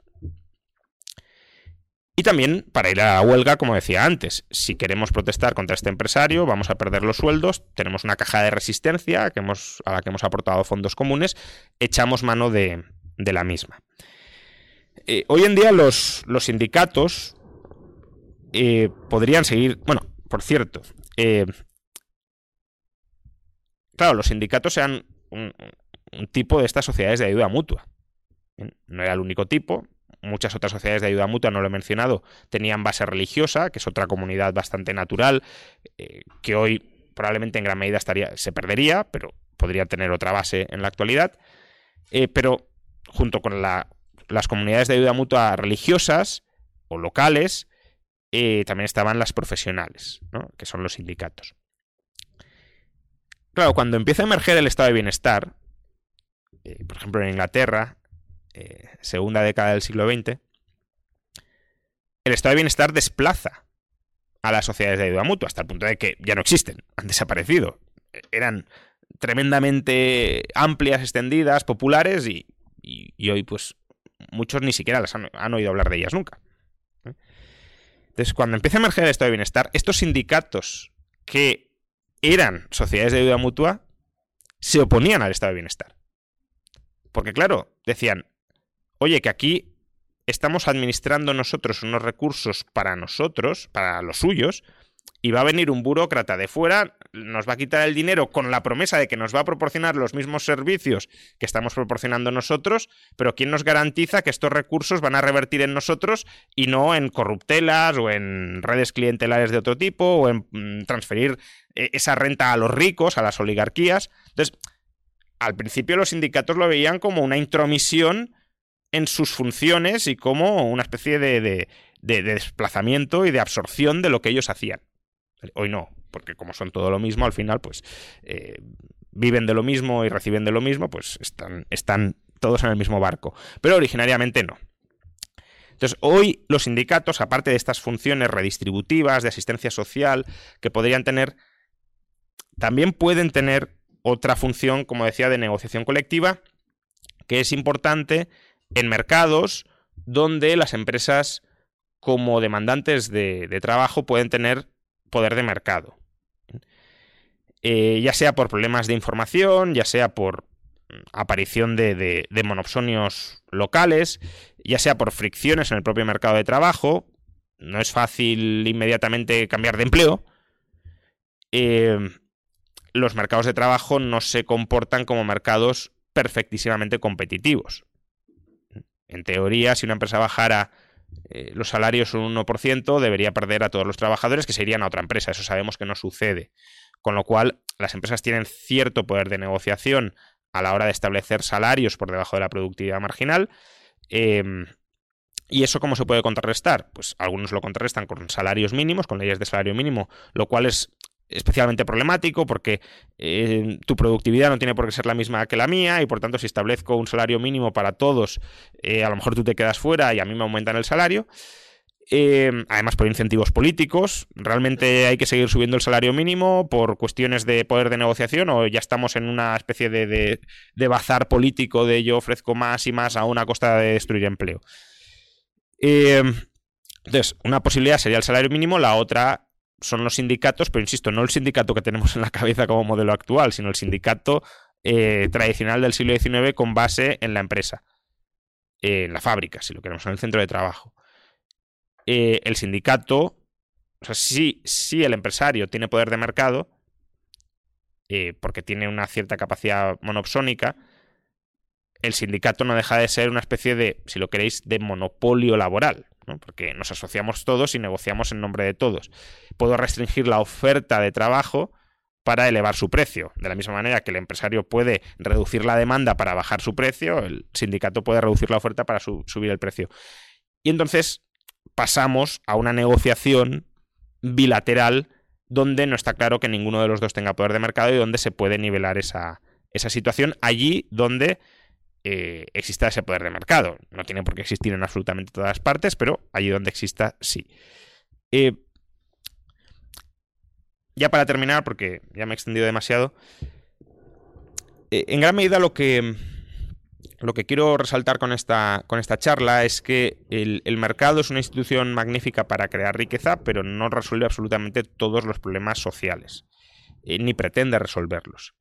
Y también para ir a la huelga, como decía antes, si queremos protestar contra este empresario, vamos a perder los sueldos, tenemos una caja de resistencia a la que hemos aportado fondos comunes, echamos mano de, la misma. Eh, hoy en día los, sindicatos eh, podrían seguir, bueno, por cierto, eh, claro, los sindicatos sean un tipo de estas sociedades de ayuda mutua. No era el único tipo, muchas otras sociedades de ayuda mutua, no lo he mencionado, tenían base religiosa, que es otra comunidad bastante natural, eh, que hoy probablemente en gran medida estaría, se perdería, pero podría tener otra base en la actualidad. Eh, pero junto con las comunidades de ayuda mutua religiosas o locales, eh, también estaban las profesionales, que son los sindicatos. Claro, cuando empieza a emerger el estado de bienestar, por ejemplo en Inglaterra, eh, segunda década del siglo XX, el estado de bienestar desplaza a las sociedades de ayuda mutua, hasta el punto de que ya no existen, han desaparecido. Eran tremendamente amplias, extendidas, populares y, hoy pues muchos ni siquiera las han, han, oído hablar de ellas nunca. Entonces, cuando empieza a emerger el estado de bienestar, estos sindicatos que eran sociedades de ayuda mutua se oponían al estado de bienestar. Porque claro, decían, oye, que aquí estamos administrando nosotros unos recursos para nosotros, para los suyos, y va a venir un burócrata de fuera, nos va a quitar el dinero con la promesa de que nos va a proporcionar los mismos servicios que estamos proporcionando nosotros, pero ¿quién nos garantiza que estos recursos van a revertir en nosotros y no en corruptelas o en redes clientelares de otro tipo o en mm, transferir eh, esa renta a los ricos, a las oligarquías? Entonces, al principio los sindicatos lo veían como una intromisión en sus funciones y como una especie de, desplazamiento y de absorción de lo que ellos hacían. Hoy no, porque como son todo lo mismo, al final, pues eh, viven de lo mismo y reciben de lo mismo, pues están, están todos en el mismo barco. Pero originariamente no. Entonces, hoy los sindicatos, aparte de estas funciones redistributivas, de asistencia social, que podrían tener, también pueden tener otra función, como decía, de negociación colectiva, que es importante en mercados donde las empresas como demandantes de, trabajo pueden tener poder de mercado. Eh, ya sea por problemas de información, ya sea por aparición de, monopsonios locales, ya sea por fricciones en el propio mercado de trabajo. No es fácil inmediatamente cambiar de empleo. Eh, los mercados de trabajo no se comportan como mercados perfectísimamente competitivos. En teoría, si una empresa bajara eh, los salarios un 1%, debería perder a todos los trabajadores que se irían a otra empresa. Eso sabemos que no sucede. Con lo cual, las empresas tienen cierto poder de negociación a la hora de establecer salarios por debajo de la productividad marginal. Em, ¿Y eso cómo se puede contrarrestar? Pues algunos lo contrarrestan con salarios mínimos, con leyes de salario mínimo, lo cual es especialmente problemático porque eh, tu productividad no tiene por qué ser la misma que la mía y por tanto si establezco un salario mínimo para todos, eh, a lo mejor tú te quedas fuera y a mí me aumentan el salario. Eh, además por incentivos políticos, realmente hay que seguir subiendo el salario mínimo por cuestiones de poder de negociación o ya estamos en una especie de, de, bazar político de yo ofrezco más y más a una costa de destruir empleo. entonces, una posibilidad sería el salario mínimo, la otra son los sindicatos, pero insisto, no el sindicato que tenemos en la cabeza como modelo actual, sino el sindicato eh, tradicional del siglo XIX con base en la empresa, en la fábrica, si lo queremos, en el centro de trabajo. Eh, el sindicato, o sea, sí, el empresario tiene poder de mercado, eh, porque tiene una cierta capacidad monopsónica, el sindicato no deja de ser una especie de, si lo queréis, de monopolio laboral porque nos asociamos todos y negociamos en nombre de todos. Puedo restringir la oferta de trabajo para elevar su precio. De la misma manera que el empresario puede reducir la demanda para bajar su precio, el sindicato puede reducir la oferta para subir el precio. Y entonces pasamos a una negociación bilateral donde no está claro que ninguno de los dos tenga poder de mercado y donde se puede nivelar esa, esa situación allí donde eh, exista ese poder de mercado. No tiene por qué existir en absolutamente todas partes, pero allí donde exista, sí. Eh, ya para terminar, porque ya me he extendido demasiado, eh, en gran medida lo que, lo que quiero resaltar con esta, con esta charla es que el, el, mercado es una institución magnífica para crear riqueza, pero no resuelve absolutamente todos los problemas sociales, ni pretende resolverlos.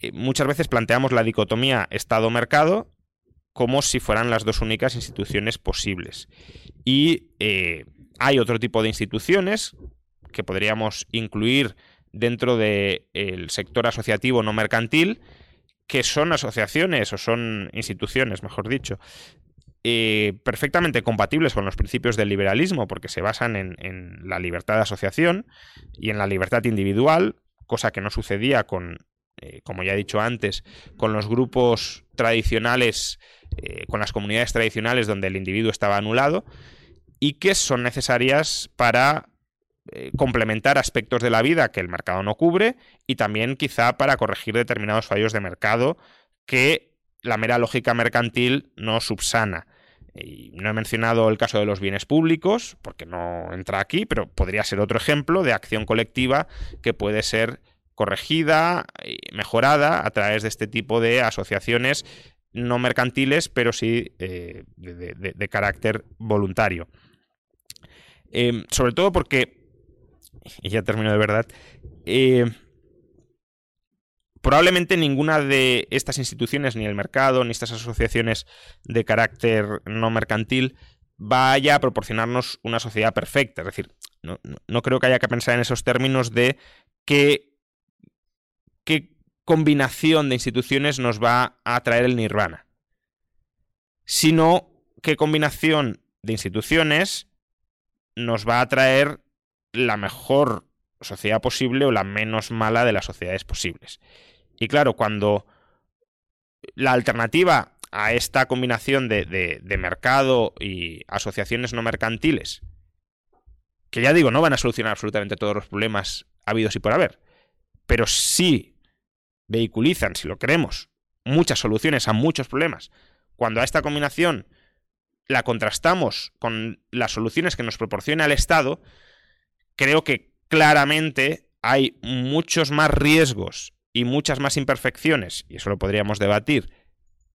Eh, muchas veces planteamos la dicotomía Estado-mercado como si fueran las dos únicas instituciones posibles. Y eh, hay otro tipo de instituciones que podríamos incluir dentro del sector asociativo no mercantil, que son asociaciones o son instituciones, mejor dicho, eh, perfectamente compatibles con los principios del liberalismo, porque se basan en, la libertad de asociación y en la libertad individual, cosa que no sucedía con eh, como ya he dicho antes, con los grupos tradicionales, eh, con las comunidades tradicionales donde el individuo estaba anulado, y que son necesarias para eh, complementar aspectos de la vida que el mercado no cubre y también quizá para corregir determinados fallos de mercado que la mera lógica mercantil no subsana. Y no he mencionado el caso de los bienes públicos, porque no entra aquí, pero podría ser otro ejemplo de acción colectiva que puede ser corregida y mejorada a través de este tipo de asociaciones no mercantiles, pero sí eh, de, carácter voluntario. Em, sobre todo porque, *laughs* y ya termino de verdad, eh, probablemente ninguna de estas instituciones, ni el mercado, ni estas asociaciones de carácter no mercantil, vaya a proporcionarnos una sociedad perfecta. Es decir, no, no creo que haya que pensar en esos términos de que qué combinación de instituciones nos va a traer el nirvana, sino qué combinación de instituciones nos va a traer la mejor sociedad posible o la menos mala de las sociedades posibles. Y claro, cuando la alternativa a esta combinación de, mercado y asociaciones no mercantiles, que ya digo, no van a solucionar absolutamente todos los problemas habidos y por haber, pero sí vehiculizan, si lo queremos, muchas soluciones a muchos problemas, cuando a esta combinación la contrastamos con las soluciones que nos proporciona el Estado, creo que claramente hay muchos más riesgos y muchas más imperfecciones, y eso lo podríamos debatir,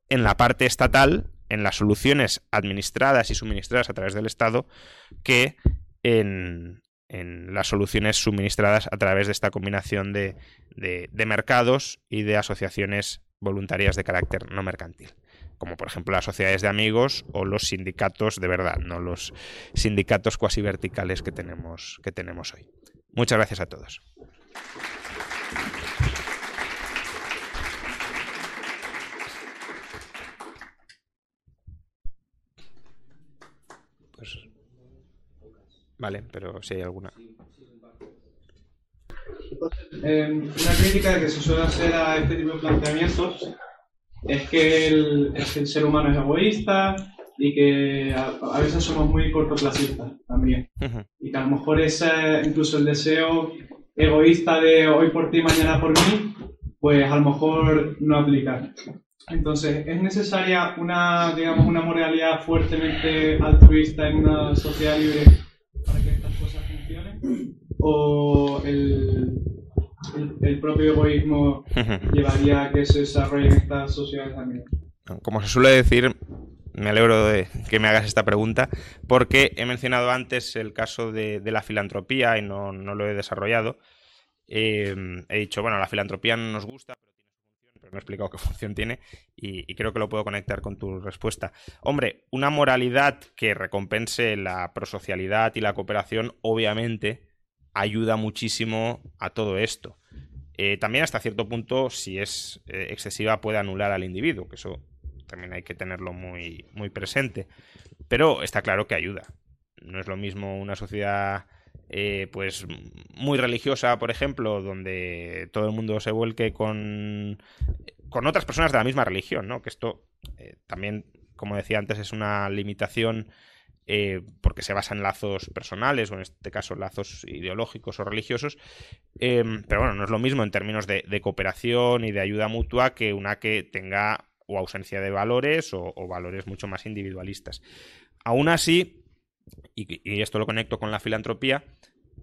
en la parte estatal, en las soluciones administradas y suministradas a través del Estado, que en, las soluciones suministradas a través de esta combinación de, mercados y de asociaciones voluntarias de carácter no mercantil, como por ejemplo las sociedades de amigos o los sindicatos de verdad, no los sindicatos cuasi verticales que tenemos, que tenemos hoy. Muchas gracias a todos. Vale, pero si hay alguna. Eh, una crítica que se suele hacer a este tipo de planteamientos es que el, ser humano es egoísta y que a, veces somos muy cortoplacistas también. Y que a lo mejor ese, incluso el deseo egoísta de hoy por ti, mañana por mí, pues a lo mejor no aplica. Entonces, ¿es necesaria una, digamos, una moralidad fuertemente altruista en una sociedad libre para que estas cosas funcionen? ¿O el, el, propio egoísmo *laughs* llevaría a que se desarrollen estas sociedades también? Como se suele decir, me alegro de que me hagas esta pregunta, porque he mencionado antes el caso de, la filantropía y no, lo he desarrollado. Eh, he dicho, bueno, la filantropía no nos gusta, pero no he explicado qué función tiene y, creo que lo puedo conectar con tu respuesta. Hombre, una moralidad que recompense la prosocialidad y la cooperación, obviamente, ayuda muchísimo a todo esto. Eh, también hasta cierto punto, si es eh, excesiva, puede anular al individuo, que eso también hay que tenerlo muy, muy presente. Pero está claro que ayuda. No es lo mismo una sociedad eh, pues muy religiosa, por ejemplo, donde todo el mundo se vuelque con, con otras personas de la misma religión, ¿no? Que esto también, como decía antes, es una limitación eh, porque se basa en lazos personales o en este caso lazos ideológicos o religiosos. pero bueno, no es lo mismo en términos de, cooperación y de ayuda mutua que una que tenga o ausencia de valores o, valores mucho más individualistas. Aún así, y, esto lo conecto con la filantropía,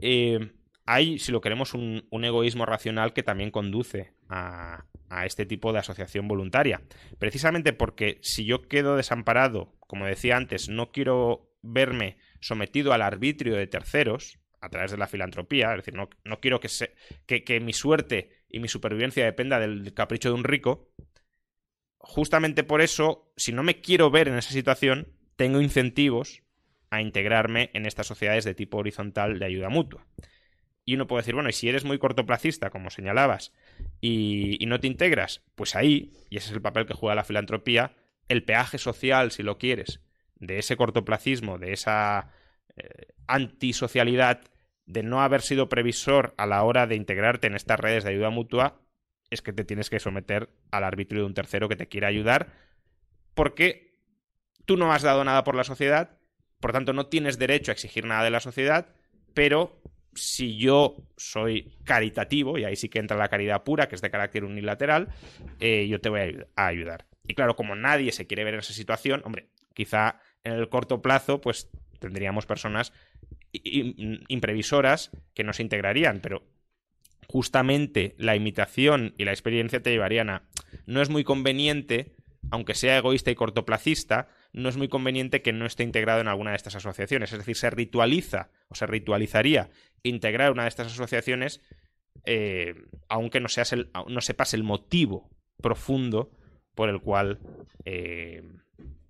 eh, hay, si lo queremos, un, egoísmo racional que también conduce a, este tipo de asociación voluntaria. Precisamente porque si yo quedo desamparado, como decía antes, no quiero verme sometido al arbitrio de terceros a través de la filantropía, es decir, no, quiero que, que mi suerte y mi supervivencia dependa del capricho de un rico, justamente por eso, si no me quiero ver en esa situación, tengo incentivos a integrarme en estas sociedades de tipo horizontal de ayuda mutua. Y uno puede decir, bueno, y si eres muy cortoplacista, como señalabas, y, no te integras, pues ahí, y ese es el papel que juega la filantropía, el peaje social, si lo quieres, de ese cortoplacismo, de esa eh, antisocialidad, de no haber sido previsor a la hora de integrarte en estas redes de ayuda mutua, es que te tienes que someter al arbitrio de un tercero que te quiera ayudar, porque tú no has dado nada por la sociedad, por tanto no tienes derecho a exigir nada de la sociedad, pero si yo soy caritativo, y ahí sí que entra la caridad pura, que es de carácter unilateral, eh, yo te voy a ayudar. Y claro, como nadie se quiere ver en esa situación, hombre, quizá en el corto plazo, pues tendríamos personas imprevisoras que no se integrarían, pero justamente la imitación y la experiencia te llevarían a... No es muy conveniente, aunque sea egoísta y cortoplacista, no es muy conveniente que no esté integrado en alguna de estas asociaciones. Es decir, se ritualiza o se ritualizaría integrar una de estas asociaciones eh, aunque no, seas el, no sepas el motivo profundo por el cual eh,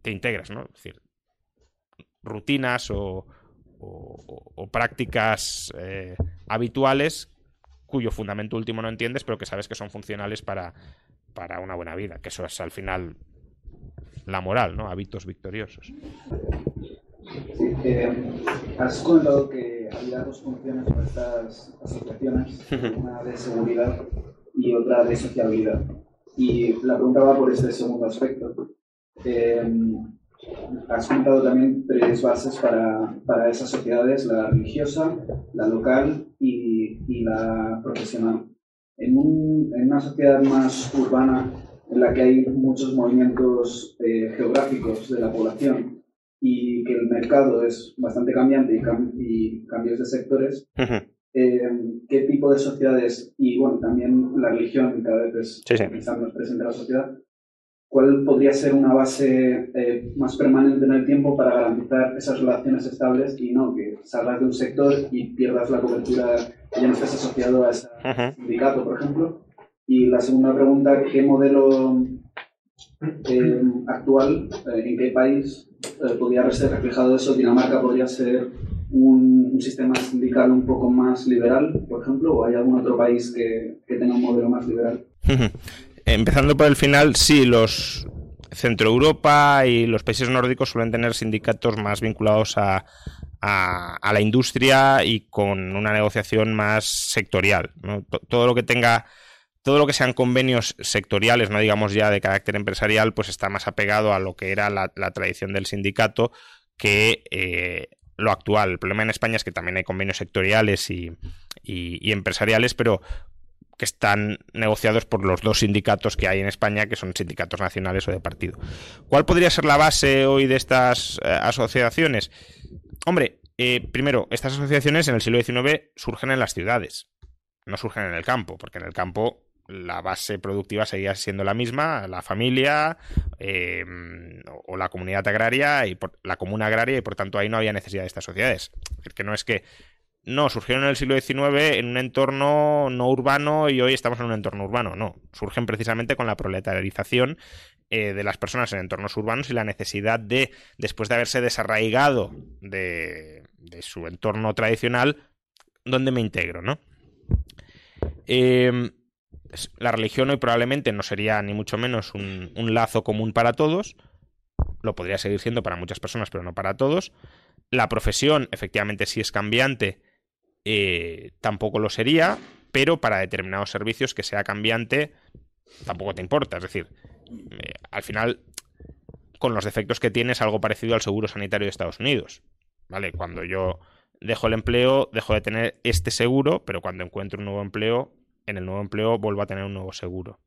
te integras, ¿no? Es decir, rutinas o, prácticas eh, habituales cuyo fundamento último no entiendes, pero que sabes que son funcionales para, para una buena vida, que eso es al final la moral, ¿no? Hábitos victoriosos. Sí, eh, has comentado que había dos funciones para estas asociaciones, una de seguridad y otra de sociabilidad. Y la pregunta va por este segundo aspecto. Eh, has comentado también tres bases para, para, esas sociedades, la religiosa, la local y, y la profesional. En, un, en, una sociedad más urbana, en la que hay muchos movimientos eh, geográficos de la población y que el mercado es bastante cambiante y, cambios de sectores, eh, ¿qué tipo de sociedades, y bueno, también la religión cada vez es sí, más presente en la sociedad, ¿Cuál podría ser una base eh, más permanente en el tiempo para garantizar esas relaciones estables y no que salgas de un sector y pierdas la cobertura que ya no estés asociado a ese sindicato, por ejemplo? Y la segunda pregunta, ¿qué modelo eh, actual, eh, en qué país podría ser reflejado eso? ¿Dinamarca podría ser un, un, sistema sindical un poco más liberal, por ejemplo, o hay algún otro país que, que tenga un modelo más liberal? *laughs* empezando por el final, sí, los Centro Europa y los países nórdicos suelen tener sindicatos más vinculados a, a, la industria y con una negociación más sectorial. Todo lo que tenga, todo lo que sean convenios sectoriales, no digamos ya de carácter empresarial, pues está más apegado a lo que era la, tradición del sindicato que eh, lo actual. El problema en España es que también hay convenios sectoriales y, y empresariales, pero que están negociados por los dos sindicatos que hay en España, que son sindicatos nacionales o de partido. ¿Cuál podría ser la base hoy de estas eh, asociaciones? Hombre, eh, primero, estas asociaciones en el siglo XIX surgen en las ciudades, no surgen en el campo, porque en el campo la base productiva seguía siendo la misma, la familia em, o la comunidad agraria y la comuna agraria y por tanto ahí no había necesidad de estas sociedades. Es decir, que no es que no, surgieron en el siglo XIX en un entorno no urbano y hoy estamos en un entorno urbano. No, surgen precisamente con la proletarización eh, de las personas en entornos urbanos y la necesidad de, después de haberse desarraigado de, su entorno tradicional, ¿dónde me integro? ¿no? Em, la religión hoy probablemente no sería ni mucho menos un, un lazo común para todos. Lo podría seguir siendo para muchas personas, pero no para todos. La profesión, efectivamente, sí es cambiante eh, tampoco lo sería, pero para determinados servicios que sea cambiante tampoco te importa. Es decir, eh, al final, con los defectos que tiene, es algo parecido al seguro sanitario de Estados Unidos. ¿Vale? Cuando yo dejo el empleo, dejo de tener este seguro, pero cuando encuentro un nuevo empleo, en el nuevo empleo vuelvo a tener un nuevo seguro.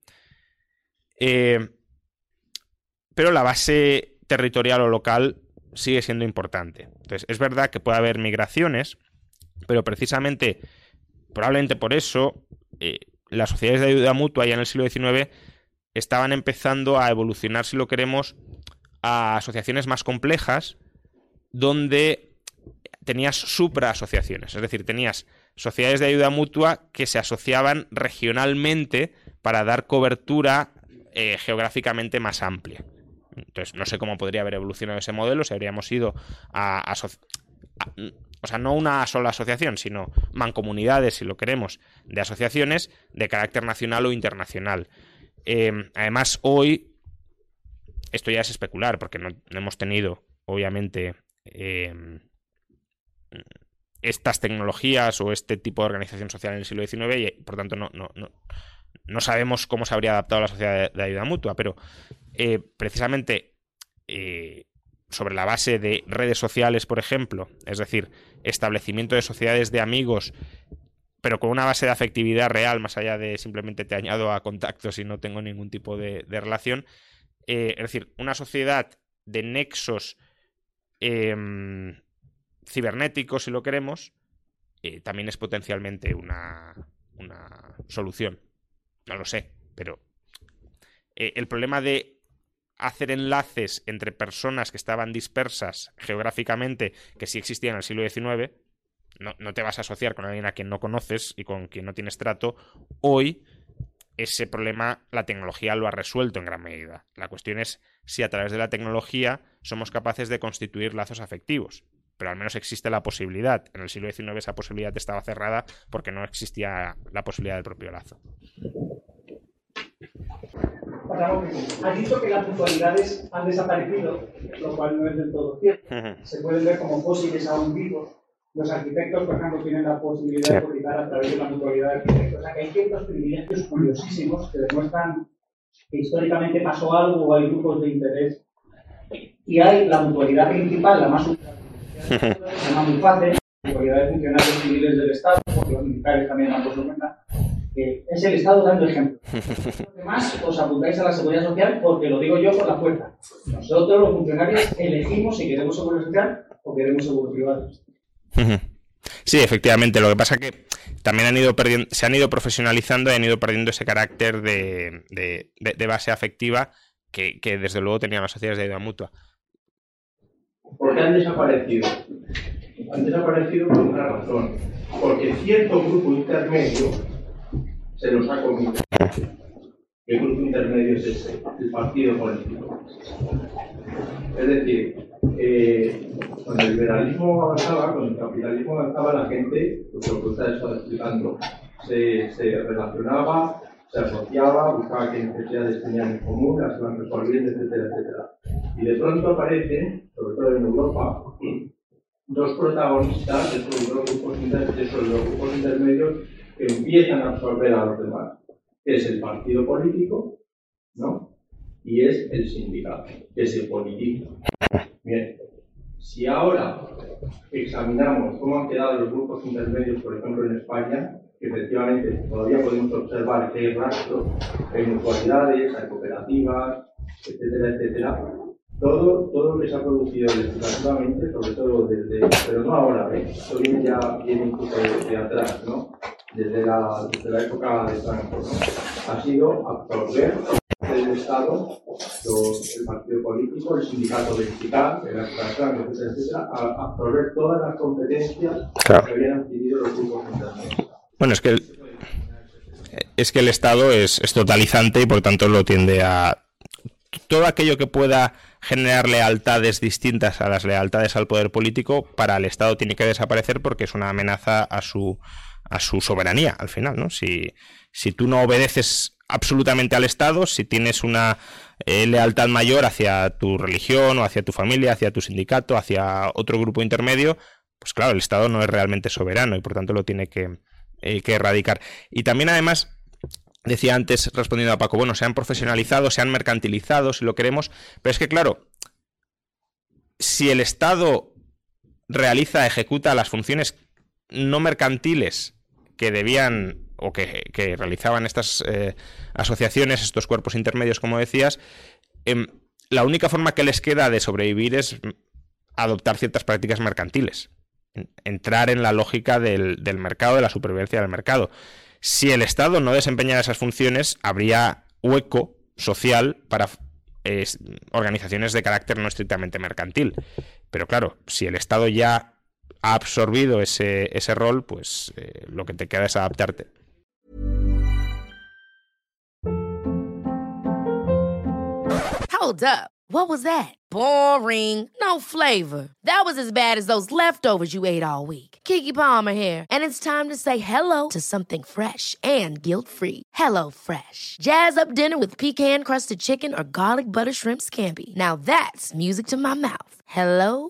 Eh, pero la base territorial o local sigue siendo importante. Entonces, es verdad que puede haber migraciones, pero precisamente, probablemente por eso, eh, las sociedades de ayuda mutua ya en el siglo XIX estaban empezando a evolucionar, si lo queremos, a asociaciones más complejas, donde tenías supraasociaciones, es decir, tenías sociedades de ayuda mutua que se asociaban regionalmente para dar cobertura eh, geográficamente más amplia. Entonces, no sé cómo podría haber evolucionado ese modelo, si habríamos ido a, a o sea, no una sola asociación, sino mancomunidades, si lo queremos, de asociaciones de carácter nacional o internacional. Em, además, hoy, esto ya es especular, porque no, hemos tenido, obviamente, em, estas tecnologías o este tipo de organización social en el siglo XIX y, por tanto, no, no, no, sabemos cómo se habría adaptado la sociedad de, ayuda mutua, pero eh, precisamente eh, sobre la base de redes sociales, por ejemplo, es decir, establecimiento de sociedades de amigos, pero con una base de afectividad real, más allá de simplemente te añado a contactos y no tengo ningún tipo de, relación. Eh, es decir, una sociedad de nexos em, cibernéticos, si lo queremos, eh, también es potencialmente una, una solución. No lo sé, pero eh, el problema de hacer enlaces entre personas que estaban dispersas geográficamente, que sí existían en el siglo XIX, no, te vas a asociar con alguien a quien no conoces y con quien no tienes trato, hoy ese problema la tecnología lo ha resuelto en gran medida. La cuestión es si a través de la tecnología somos capaces de constituir lazos afectivos. Pero al menos existe la posibilidad. En el siglo XIX esa posibilidad estaba cerrada porque no existía la posibilidad del propio lazo. Has dicho que las puntualidades han desaparecido, lo cual no es del todo cierto. Se pueden ver como fósiles aún vivos. Los arquitectos, por ejemplo, tienen la posibilidad de publicar a través de la mutualidad de arquitectos. O sea, que hay ciertos privilegios curiosísimos que demuestran que históricamente pasó algo o hay grupos de interés. Y hay la mutualidad principal, la más se llama muy fácil, la mutualidad de funcionarios civiles del Estado, porque los militares también han puesto cuenta es el Estado dando ejemplo. *laughs* Además, os apuntáis a la seguridad social porque lo digo yo por la puerta. Nosotros, los funcionarios, elegimos si queremos seguridad social o queremos seguro privado. *laughs* Sí, efectivamente. Lo que pasa es que también han ido perdiendo, se han ido profesionalizando y han ido perdiendo ese carácter de, de, base afectiva que, que, desde luego tenían las sociedades de ayuda mutua. ¿Por qué han desaparecido? Han desaparecido por una razón. Porque cierto grupo intermedio se los ha comido. ¿Qué grupo intermedio es ese? El partido político. Es decir, eh, cuando el liberalismo avanzaba, cuando el capitalismo avanzaba, la gente, pues lo que usted explicando, se, se, relacionaba, se asociaba, buscaba qué necesidades tenían en común, las iban resolviendo, etcétera, etcétera. Y de pronto aparecen, sobre todo en Europa, dos protagonistas de esos de esos grupos intermedios que empiezan a absorber a los demás, es el partido político, ¿no? Y es el sindicato, que se politiza. Bien, si ahora examinamos cómo han quedado los grupos intermedios, por ejemplo, en España, que efectivamente todavía podemos observar que hay rastro, hay mutualidades, hay cooperativas, etcétera, etcétera. Todo, todo lo que se ha producido legislativamente, sobre todo desde, pero no ahora, ¿eh? esto viene ya viene incluso de, atrás, ¿no? Desde la, desde la época de Franco, ¿no? Ha sido absorber del Estado, los, el partido político, el sindicato vertical, el etcétera, etcétera, a absorber todas las competencias que habían adquirido los grupos intermedios. Bueno, es que el, es que el Estado es, es totalizante y por tanto lo tiende a todo aquello que pueda generar lealtades distintas a las lealtades al poder político para el Estado tiene que desaparecer porque es una amenaza a su a su soberanía al final, ¿no? Si, si tú no obedeces absolutamente al Estado, si tienes una eh, lealtad mayor hacia tu religión o hacia tu familia, hacia tu sindicato, hacia otro grupo intermedio, pues claro, el Estado no es realmente soberano y por tanto lo tiene que, eh, que erradicar. Y también además... Decía antes, respondiendo a Paco, bueno, se han profesionalizado, se han mercantilizado, si lo queremos, pero es que, claro, si el Estado realiza, ejecuta las funciones no mercantiles que debían o que, realizaban estas eh, asociaciones, estos cuerpos intermedios, como decías, em, la única forma que les queda de sobrevivir es adoptar ciertas prácticas mercantiles, entrar en la lógica del, mercado, de la supervivencia del mercado. Si el Estado no desempeñara esas funciones, habría hueco social para organizaciones de carácter no estrictamente mercantil. Pero claro, si el Estado ya ha absorbido ese, ese rol, pues eh, lo que te queda es adaptarte. Hold up. What was that? Boring. No flavor. That was as bad as those leftovers you ate all week. Kiki Palmer here, and it's time to say hello to something fresh and guilt-free. Hello Fresh. Jazz up dinner with pecan-crusted chicken or garlic butter shrimp scampi. Now that's music to my mouth. Hello